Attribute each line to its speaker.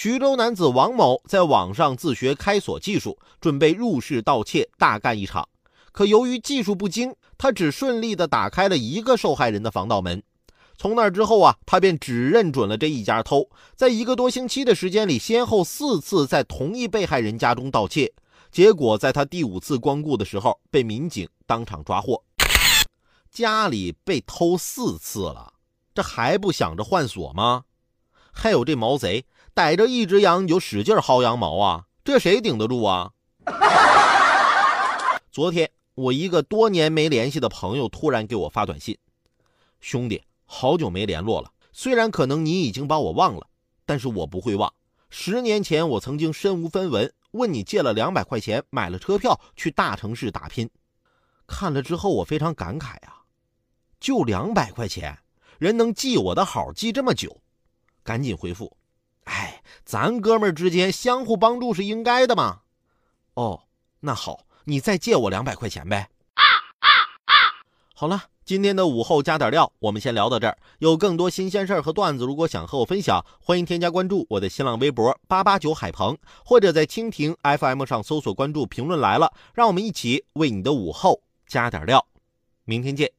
Speaker 1: 徐州男子王某在网上自学开锁技术，准备入室盗窃，大干一场。可由于技术不精，他只顺利的打开了一个受害人的防盗门。从那之后啊，他便只认准了这一家偷，在一个多星期的时间里，先后四次在同一被害人家中盗窃。结果在他第五次光顾的时候，被民警当场抓获。家里被偷四次了，这还不想着换锁吗？还有这毛贼逮着一只羊你就使劲薅羊毛啊，这谁顶得住啊？昨天我一个多年没联系的朋友突然给我发短信：“兄弟，好久没联络了。虽然可能你已经把我忘了，但是我不会忘。十年前我曾经身无分文。”问你借了两百块钱，买了车票去大城市打拼。看了之后，我非常感慨啊！就两百块钱，人能记我的好记这么久，赶紧回复。哎，咱哥们儿之间相互帮助是应该的嘛。哦，那好，你再借我两百块钱呗。啊啊啊好了。今天的午后加点料，我们先聊到这儿。有更多新鲜事儿和段子，如果想和我分享，欢迎添加关注我的新浪微博八八九海鹏，或者在蜻蜓 FM 上搜索关注“评论来了”，让我们一起为你的午后加点料。明天见。